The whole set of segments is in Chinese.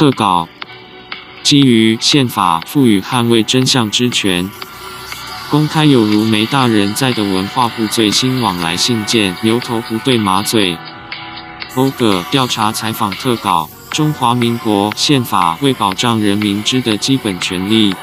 特稿：基于宪法赋予捍卫真相之权，公开有如梅大人在的文化部最新往来信件，牛头不对马嘴。欧葛调查采访特稿：中华民国宪法为保障人民之的基本权利，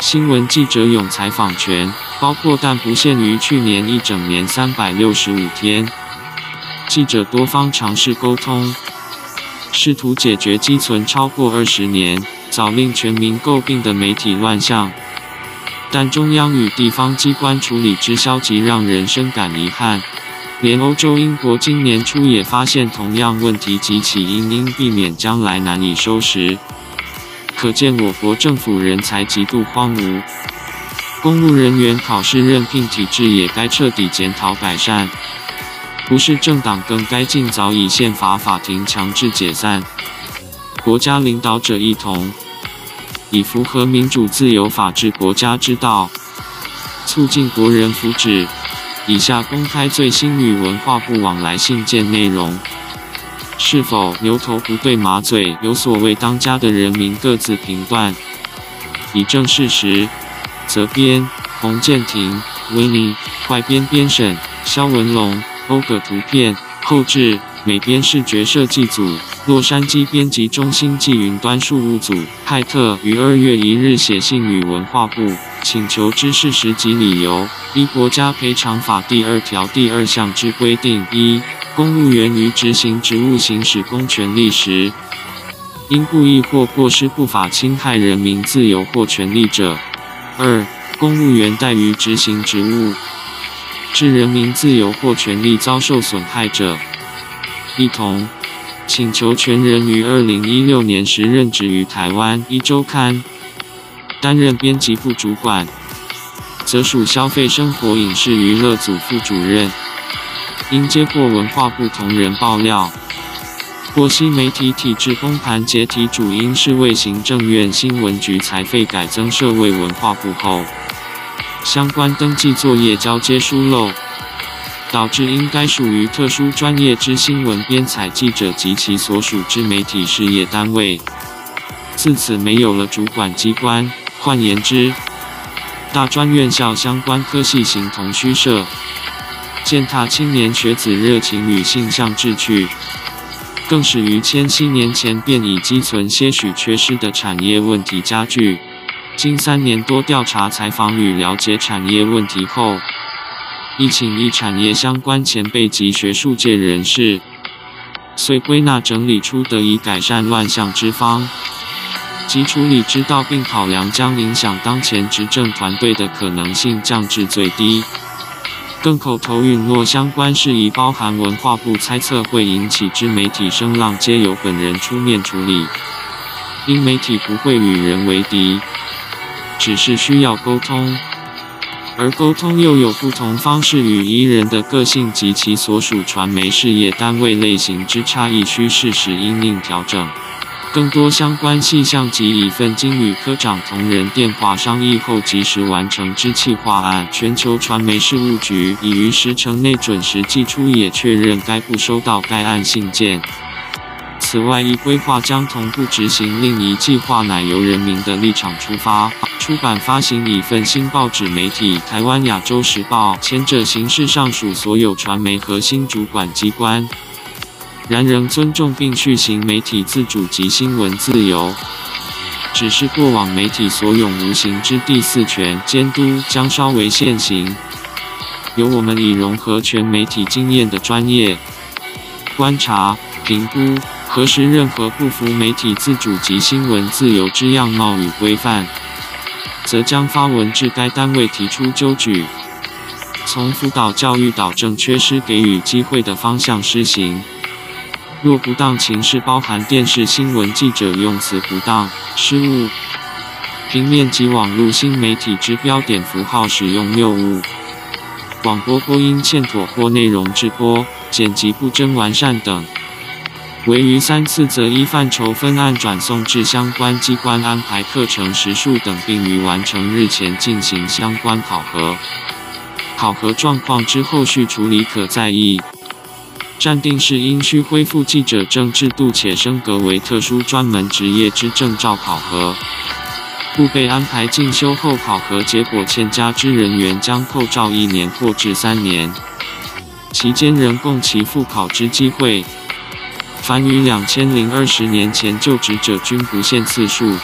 新闻记者有采访权，包括但不限于去年一整年三百六十五天。记者多方尝试沟通，试图解决积存超过二十年、早令全民诟病的媒体乱象，但中央与地方机关处理之消极，让人深感遗憾。连欧洲英国今年初也发现同样问题及其因，应避免将来难以收拾。可见我国政府人才极度荒芜，公务人员考试任聘体制也该彻底检讨改善。不是政党更该尽早以宪法法庭强制解散。国家领导者一同以符合民主自由法治国家之道，促进国人福祉。以下公开最新与文化部往来信件内容，是否牛头不对马嘴？有所谓当家的人民各自评断，以正事实。责编：洪建廷、Winnie，坏编编审：萧文龙。欧葛图片后置，美编视觉设计组，洛杉矶编辑中心暨云端事务组。派特于二月一日写信与文化部，请求之事实及理由。依国家赔偿法第二条第二项之规定：一、公务员于执行职务行使公权力时，因故意或过失不法侵害人民自由或权利者；二、公务员怠于执行职务。致人民自由或权利遭受损害者，一同请求权人于二零一六年时任职于台湾一周刊，担任编辑部主管，则属消费生活影视娱乐组副主任。因接获文化部同仁爆料，获悉媒体体制崩盘解体主因是为行政院新闻局财费改增设为文化部后。相关登记作业交接疏漏，导致应该属于特殊专业之新闻编采记者及其所属之媒体事业单位，自此没有了主管机关。换言之，大专院校相关科系形同虚设，践踏青年学子热情与性向志趣，更使于千禧年前便已积存些许缺失的产业问题加剧。经三年多调查、采访与了解产业问题后，一请一产业相关前辈及学术界人士，遂归纳整理出得以改善乱象之方及处理之道，并考量将影响当前执政团队的可能性降至最低。更口头允诺相关事宜，包含文化部猜测会引起之媒体声浪，皆由本人出面处理，因媒体不会与人为敌。只是需要沟通，而沟通又有不同方式与依人的个性及其所属传媒事业单位类型之差异，需适时因应调整。更多相关细项及以份经与科长同仁电话商议后及时完成之企划案，全球传媒事务局已于时程内准时寄出，也确认该部收到该案信件。此外，一规划将同步执行另一计划，乃由人民的立场出发，出版发行一份新报纸媒体《台湾亚洲时报》，前者形式上属所有传媒核心主管机关，然仍尊重并续行媒体自主及新闻自由。只是过往媒体所拥无形之第四权监督将稍微现行，由我们以融合全媒体经验的专业观察评估。核实任何不符媒体自主及新闻自由之样貌与规范，则将发文至该单位提出纠举，从辅导教育导正缺失给予机会的方向施行。若不当情事包含电视新闻记者用词不当、失误，平面及网络新媒体之标点符号使用谬误，广播播音欠妥或内容制播、剪辑不真完善等。为逾三次，则依范畴分案转送至相关机关安排课程时数等，并于完成日前进行相关考核。考核状况之后续处理可再议。暂定是因需恢复记者证制度且升格为特殊专门职业之证照考核，故被安排进修后考核结果欠佳之人员将扣照一年或至三年，期间仍供其复考之机会。凡于两千零二十年前就职者均不限次数，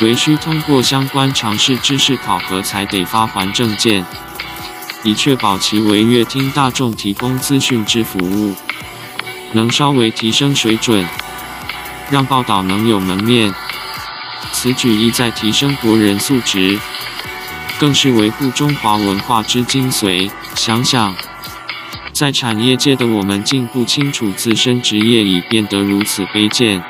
唯需通过相关常识知识考核才得发还证件。以确保其为阅听大众提供资讯之服务，能稍微提升水准，让报道能有门面。此举意在提升国人素质，更是维护中华文化之精髓。想想，在产业界的我们竟不清楚自身职业已变得如此卑贱，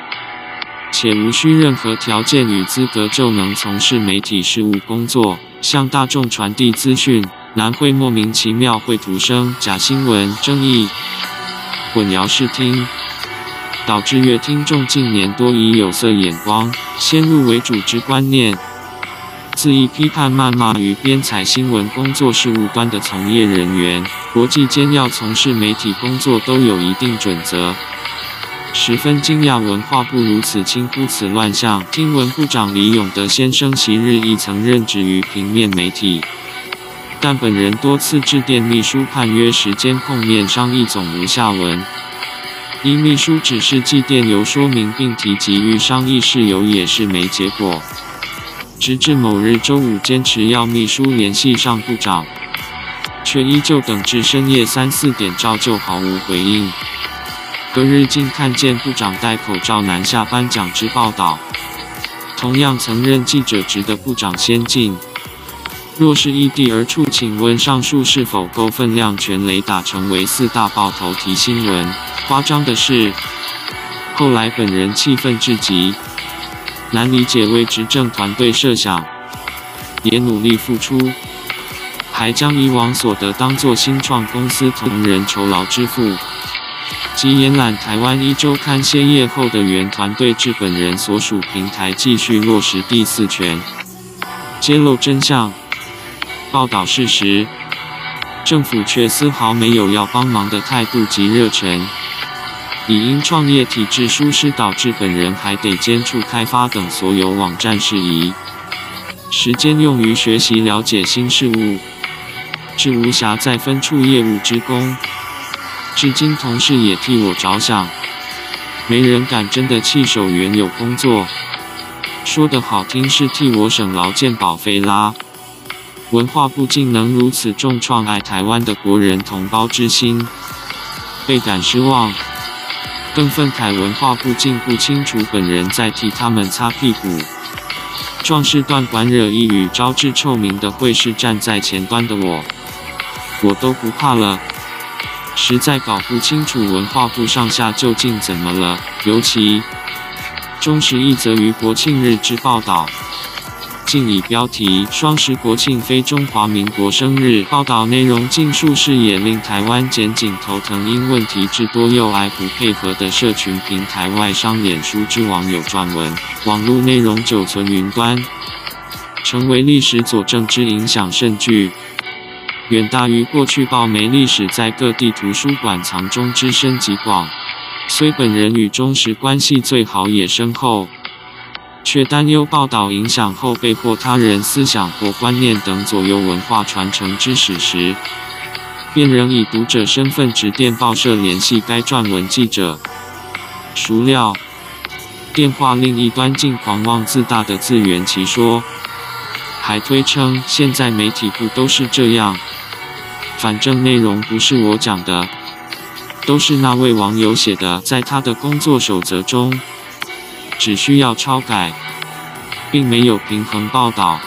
且无需任何条件与资格就能从事媒体事务工作，向大众传递资讯。难会莫名其妙会徒生假新闻、争议、混淆视听，导致越听众近年多以有色眼光、先入为主之观念，恣意批判、谩骂与编采新闻工作事务端的从业人员。国际间要从事媒体工作都有一定准则，十分惊讶文化部如此轻忽此乱象。听闻部长李永德先生昔日亦曾任职于平面媒体。但本人多次致电秘书盼约时间碰面商议，总无下文。依秘书指示寄电邮说明并提及欲商议事由，也是没结果。直至某日周五，坚持要秘书联系上部长，却依旧等至深夜三四点，照旧毫无回应。隔日竟看见部长戴口罩南下颁奖之报道。同样曾任记者职的部长先进。若是异地而处，请问上述是否够分量全雷打成为四大报头题新闻？夸张的是，后来本人气愤至极，难理解为执政团队设想，也努力付出，还将以往所得当作新创公司同仁酬劳支付，及延揽台湾一周刊歇业后的原团队至本人所属平台继续落实第四权，揭露真相。报道事实，政府却丝毫没有要帮忙的态度及热忱，已因创业体制疏失导致本人还得兼顾开发等所有网站事宜，时间用于学习了解新事物，是无暇再分处业务之功。至今同事也替我着想，没人敢真的弃守原有工作，说得好听是替我省劳健保费啦。文化部竟能如此重创爱台湾的国人同胞之心，倍感失望。更愤慨文化部竟不清楚本人在替他们擦屁股。壮士断腕惹一语，招致臭名的会是站在前端的我，我都不怕了。实在搞不清楚文化部上下究竟怎么了。尤其中时一则于国庆日之报道。竟以标题“双十国庆非中华民国生日”报道内容，尽数是也令台湾检警头疼。因问题之多又爱不配合的社群平台外商脸书之网友撰文，网络内容久存云端，成为历史佐证之影响甚巨，远大于过去报媒历史在各地图书馆藏中之深及广。虽本人与中时关系最好也深厚。却担忧报道影响后被或他人思想或观念等左右文化传承之史时，便仍以读者身份致电报社联系该撰文记者。孰料，电话另一端竟狂妄自大的自圆其说，还推称现在媒体不都是这样，反正内容不是我讲的，都是那位网友写的，在他的工作守则中。只需要抄改，并没有平衡报道，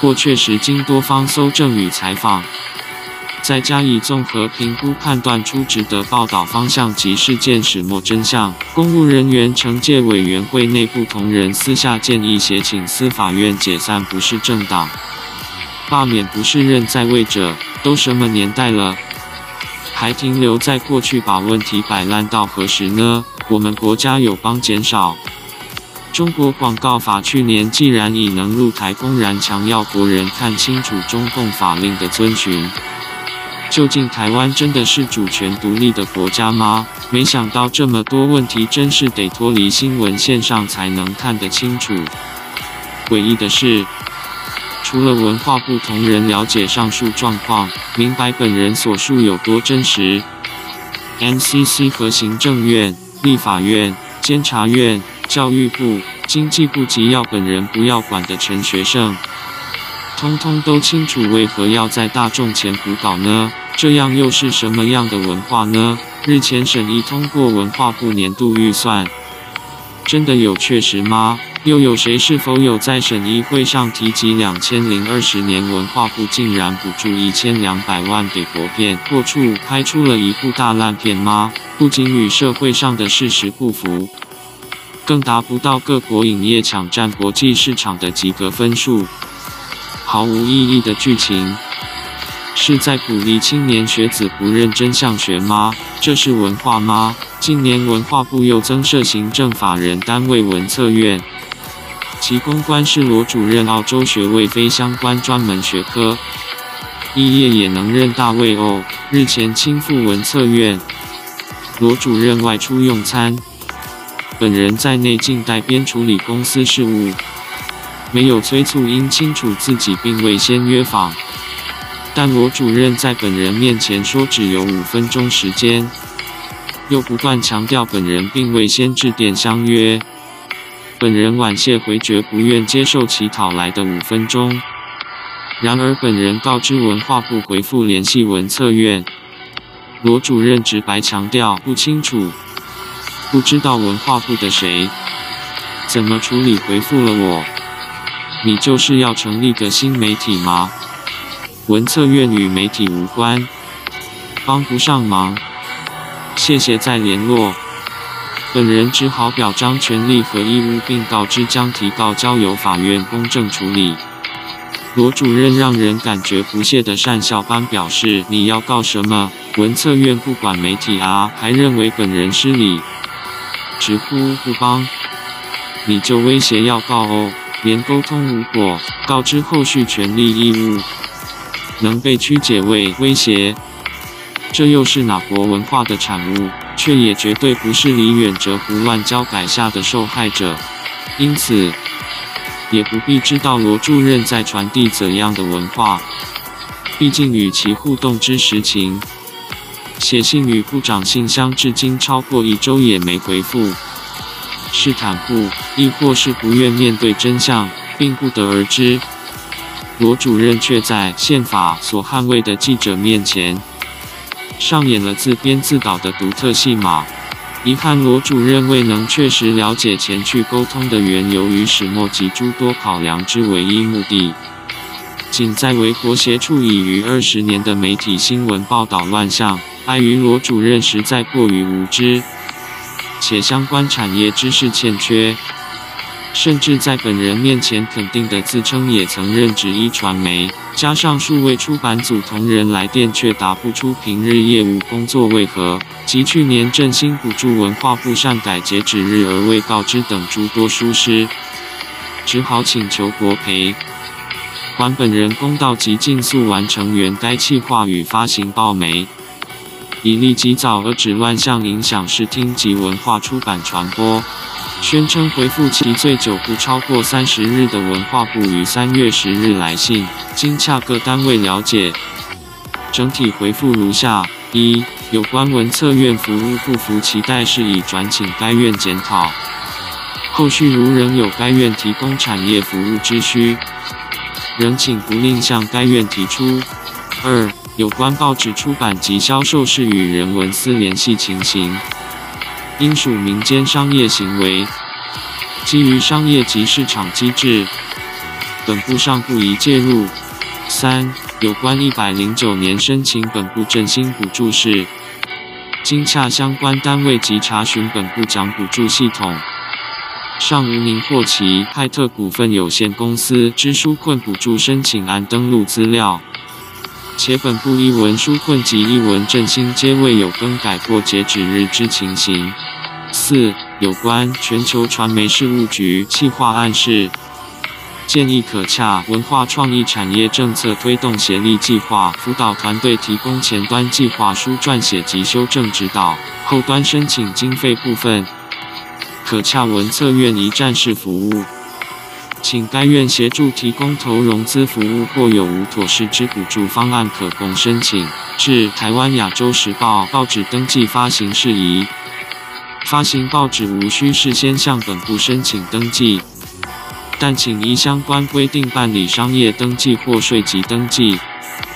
或确实经多方搜证与采访，再加以综合评估，判断出值得报道方向及事件始末真相。公务人员惩戒委员会内部同仁私下建议协请司法院解散不是政党，罢免不是任在位者。都什么年代了，还停留在过去，把问题摆烂到何时呢？我们国家友邦减少。中国广告法去年既然已能入台，公然强要国人看清楚中共法令的遵循，究竟台湾真的是主权独立的国家吗？没想到这么多问题，真是得脱离新闻线上才能看得清楚。诡异的是，除了文化部同仁了解上述状况，明白本人所述有多真实，NCC 和行政院、立法院、监察院、教育部、经济部及要本人不要管的陈学圣，通通都清楚为何要在大众前胡搞呢？这样又是什么样的文化呢？日前审议通过文化部年度预算，真的有确实吗？又有谁是否有在审议会上提及两千零二十年文化部竟然补助一千两百万给国片破处，拍出了一部大烂片吗？不仅与社会上的事实不符。更达不到各国影业抢占国际市场的及格分数，毫无意义的剧情，是在鼓励青年学子不认真向学吗？这是文化吗？近年文化部又增设行政法人单位文策院，其公关是罗主任澳洲学位非相关专门学科，肄业也能任大位哦。日前亲赴文策院，罗主任外出用餐。本人在内静待边处理公司事务，没有催促，因清楚自己并未先约访。但罗主任在本人面前说只有五分钟时间，又不断强调本人并未先致电相约。本人婉谢回绝，不愿接受其讨来的五分钟。然而本人告知文化部回复联系文策院，罗主任直白强调不清楚。不知道文化部的谁怎么处理，回复了我。你就是要成立个新媒体吗？文策院与媒体无关，帮不上忙。谢谢再联络。本人只好表彰权利和义务，并告知将提告交由法院公正处理。罗主任让人感觉不屑的讪笑般表示：“你要告什么？文策院不管媒体啊，还认为本人失礼。”直呼不帮，你就威胁要告哦，连沟通无果，告知后续权利义务，能被曲解为威胁，这又是哪国文化的产物？却也绝对不是李远哲胡乱教改下的受害者，因此，也不必知道罗主任在传递怎样的文化，毕竟与其互动之实情。写信与部长信箱，至今超过一周也没回复，是袒护，亦或是不愿面对真相，并不得而知。罗主任却在宪法所捍卫的记者面前，上演了自编自导的独特戏码。遗憾罗主任未能确实了解前去沟通的缘由与始末及诸多考量之唯一目的，仅在为国协处已逾二十年的媒体新闻报道乱象。碍于罗主任实在过于无知，且相关产业知识欠缺，甚至在本人面前肯定的自称也曾任职一传媒，加上数位出版组同仁来电却答不出平日业务工作为何，及去年振兴补助文化部擅改截止日而未告知等诸多疏失，只好请求国赔，还本人公道及尽速完成原该企划与发行报媒。以利及早遏止乱象影响视听及文化出版传播，宣称回复其最久不超过三十日的文化部于三月十日来信，经洽各单位了解，整体回复如下：一、有关文策院服务不符期待事宜转请该院检讨，后续如仍有该院提供产业服务之需，仍请不吝向该院提出。二、有关报纸出版及销售事与人文司联系情形，应属民间商业行为，基于商业及市场机制，本部尚不宜介入。三、有关一百零九年申请本部振兴补助事，经洽相关单位及查询本部奖补助系统，尚无拟获其派特股份有限公司之纾困补助申请案登录资料。且本部一文纾困及一文振兴皆未有更改过截止日之情形。四、有关全球传媒事务局企划案事，建议可洽文化创意产业政策推动协力计划辅导团队提供前端计划书撰写及修正指导，后端申请经费部分，可洽文策院一站式服务，请该院协助提供投融资服务或有无妥适之补助方案可供申请。至台湾亚洲时报报纸登记发行事宜，发行报纸无需事先向本部申请登记。但请依相关规定办理商业登记或税籍登记。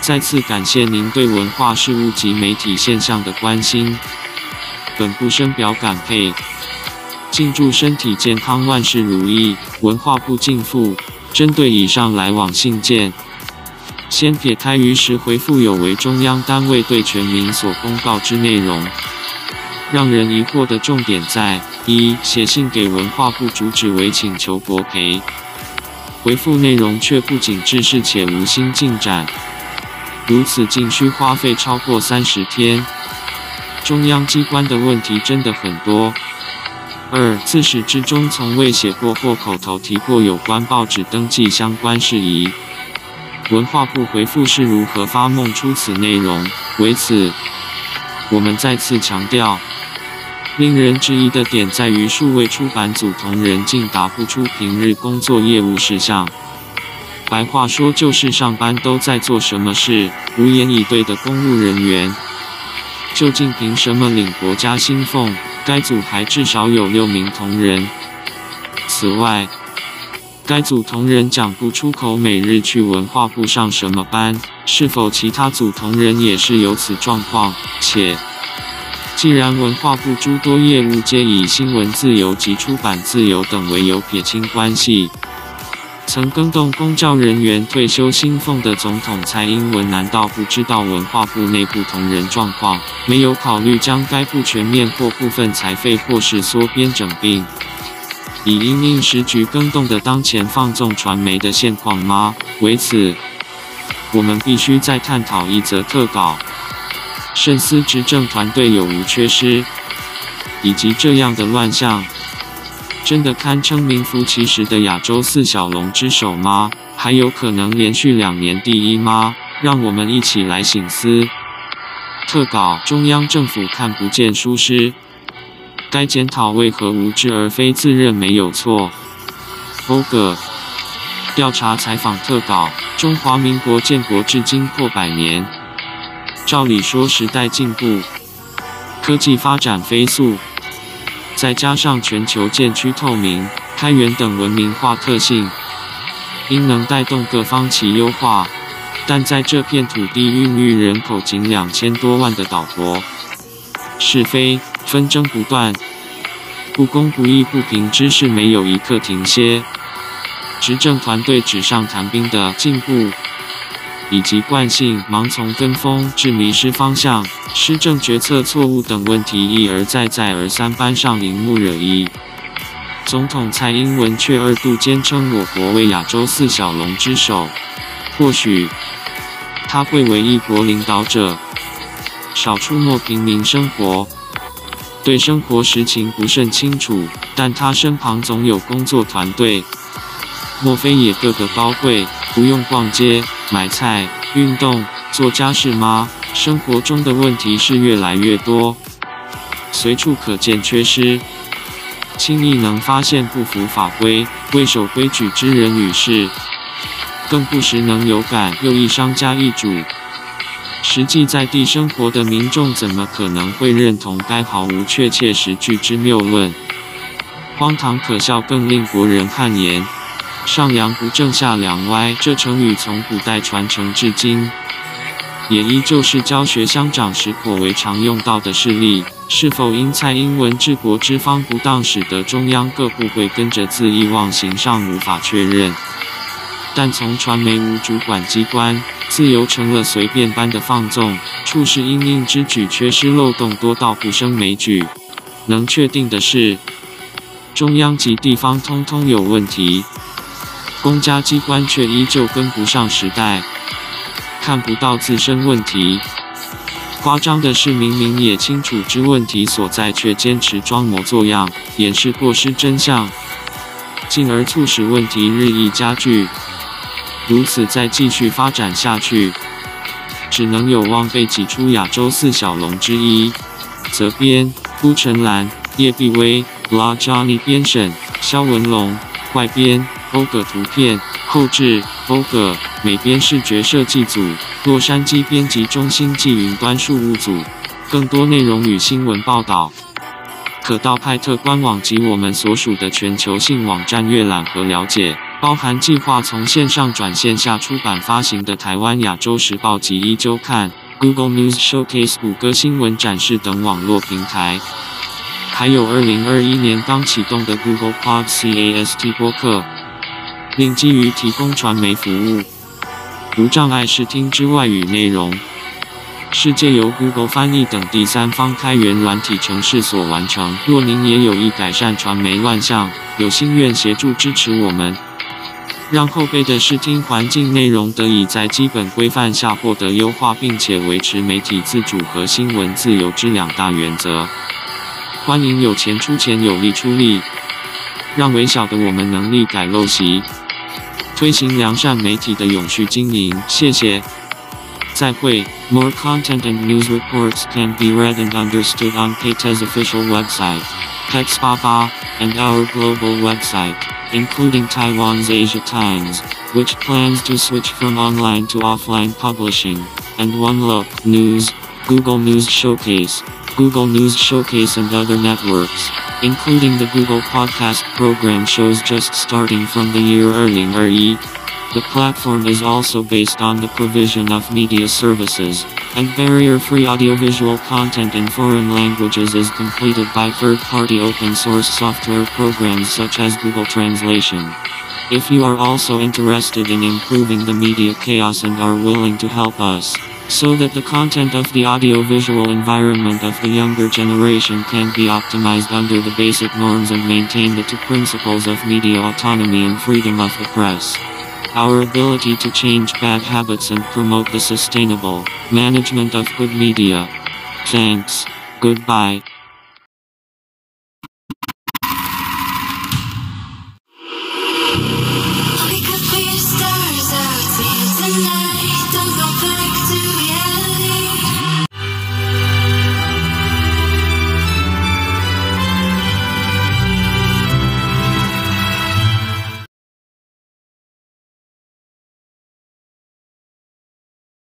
再次感谢您对文化事务及媒体现象的关心。本部深表感佩。敬祝身体健康，万事如意。文化部敬复。针对以上来往信件，先撇开于时回复有违中央单位对全民所公告之内容。让人疑惑的重点在。一写信给文化部主旨为请求国赔，回复内容却不仅制式且无新进展，如此竟需花费超过三十天。中央机关的问题真的很多。二自始至终从未写过或口头提过有关报纸登记相关事宜。文化部回复是如何发梦出此内容？为此，我们再次强调。令人质疑的点在于，数位出版组同仁竟答不出平日工作业务事项。白话说，就是上班都在做什么事，无言以对的公务人员，究竟凭什么领国家薪俸？该组还至少有六名同仁。此外，该组同仁讲不出口每日去文化部上什么班，是否其他组同仁也是有此状况？且。既然文化部诸多业务皆以新闻自由及出版自由等为由撇清关系，曾更动公教人员退休薪俸的总统蔡英文难道不知道文化部内部同仁状况，没有考虑将该部全面或部分裁废或是缩编整并，以因应时局更动的当前放纵传媒的现况吗？为此，我们必须再探讨一则特稿。慎思执政团队有无缺失，以及这样的乱象，真的堪称名副其实的亚洲四小龙之首吗？还有可能连续两年第一吗？让我们一起来醒思。特稿：中央政府看不见疏失，该检讨为何无知而非自认没有错？欧葛调查采访特稿：中华民国建国至今破百年。照理说，时代进步，科技发展飞速，再加上全球渐趋透明、开源等文明化特性，应能带动各方齐优化。但在这片土地孕育人口仅两千多万的岛国，是非纷争不断，不公不义不平之事没有一刻停歇。执政团队纸上谈兵的进步。以及惯性盲从跟风至迷失方向、施政决策错误等问题一而再再而三搬上荧幕惹议，总统蔡英文却二度坚称我国为亚洲四小龙之首。或许他贵为一国领导者，少出没平民生活，对生活实情不甚清楚，但他身旁总有工作团队，莫非也个个高贵，不用逛街？买菜、运动、做家事吗？生活中的问题是越来越多，随处可见缺失，轻易能发现不符法规、未守规矩之人与事，更不时能有感又一商家易主。实际在地生活的民众怎么可能会认同该毫无确切实据之谬论？荒唐可笑，更令国人汗颜。上梁不正下梁歪，这成语从古代传承至今，也依旧是教学乡长时颇为常用到的事例。是否因蔡英文治国之方不当，使得中央各部会跟着恣意妄行，尚无法确认。但从传媒无主管机关，自由成了随便般的放纵，处事因应之举缺失漏洞多到不胜枚举。能确定的是，中央及地方通通有问题。公家机关却依旧跟不上时代，看不到自身问题。夸张的是，明明也清楚知问题所在，却坚持装模作样，掩饰过失真相。进而促使问题日益加剧。如此再继续发展下去，只能有望被挤出亚洲四小龙之一。责编：孤城兰、叶碧薇、La Johnny 编审：肖文龙，外编：欧葛图片，后制：欧葛，美编视觉设计组，洛杉矶编辑中心暨云端事务组。更多内容与新闻报道，可到派特官网及我们所属的全球性网站阅览和了解。包含计划从线上转线下出版发行的台湾亚洲时报及一周刊、Google News Showcase、谷歌新闻展示等网络平台，还有2021年刚启动的 Google Podcast 播客，另基于提供传媒服务、无障碍视听之外语内容，是借由 Google 翻译等第三方开源软体程式所完成。若您也有意改善传媒乱象，有心愿协助支持我们。让后辈的视听环境内容得以在基本规范下获得优化，并且维持媒体自主和新闻自由之两大原则。欢迎有钱出钱，有力出力，让微小的我们能力改陋习，推行良善媒体的永续经营。谢谢，再会。More content and news reports can be read and understood on PT's official website, PEX88, and our global website. including Taiwan's Asia Times, which plans to switch from online to offline publishing, and One Look News, Google News Showcase, Google News Showcase and other networks, including the Google Podcast program shows just starting from the year earning early. The platform is also based on the provision of media services, and barrier-free audiovisual content in foreign languages is completed by third-party open-source software programs such as Google Translation. If you are also interested in improving the media chaos and are willing to help us, so that the content of the audiovisual environment of the younger generation can be optimized under the basic norms and maintain the two principles of media autonomy and freedom of the press. Our ability to change bad habits and promote the sustainable management of good media. Thanks. Goodbye.